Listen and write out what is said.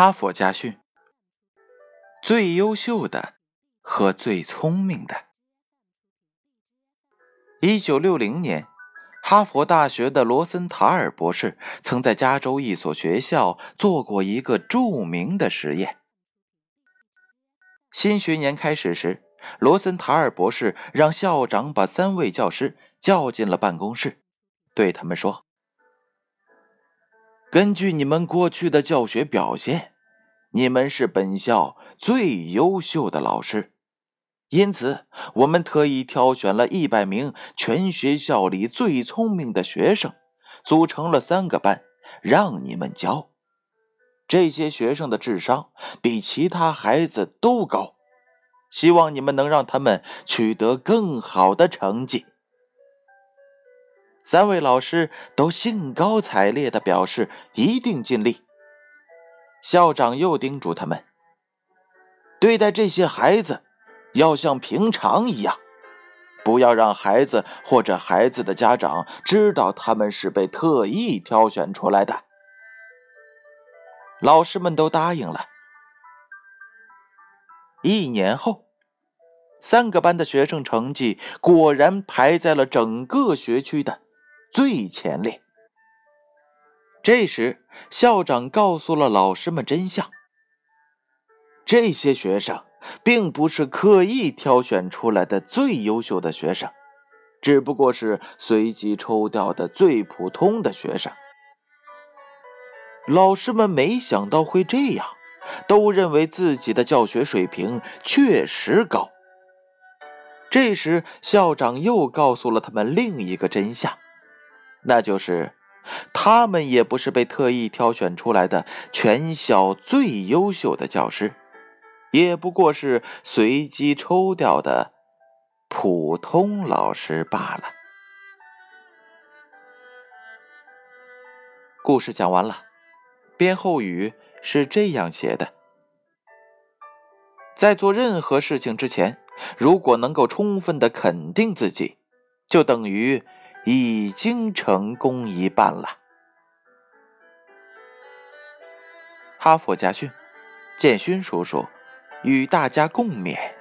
哈佛家训：最优秀的和最聪明的。一九六零年，哈佛大学的罗森塔尔博士曾在加州一所学校做过一个著名的实验。新学年开始时，罗森塔尔博士让校长把三位教师叫进了办公室，对他们说。根据你们过去的教学表现，你们是本校最优秀的老师，因此我们特意挑选了一百名全学校里最聪明的学生，组成了三个班，让你们教。这些学生的智商比其他孩子都高，希望你们能让他们取得更好的成绩。三位老师都兴高采烈的表示一定尽力。校长又叮嘱他们：对待这些孩子，要像平常一样，不要让孩子或者孩子的家长知道他们是被特意挑选出来的。老师们都答应了。一年后，三个班的学生成绩果然排在了整个学区的。最前列。这时，校长告诉了老师们真相：这些学生并不是刻意挑选出来的最优秀的学生，只不过是随机抽调的最普通的学生。老师们没想到会这样，都认为自己的教学水平确实高。这时，校长又告诉了他们另一个真相。那就是，他们也不是被特意挑选出来的全校最优秀的教师，也不过是随机抽调的普通老师罢了。故事讲完了，编后语是这样写的：在做任何事情之前，如果能够充分的肯定自己，就等于。已经成功一半了。哈佛家训，建勋叔叔与大家共勉。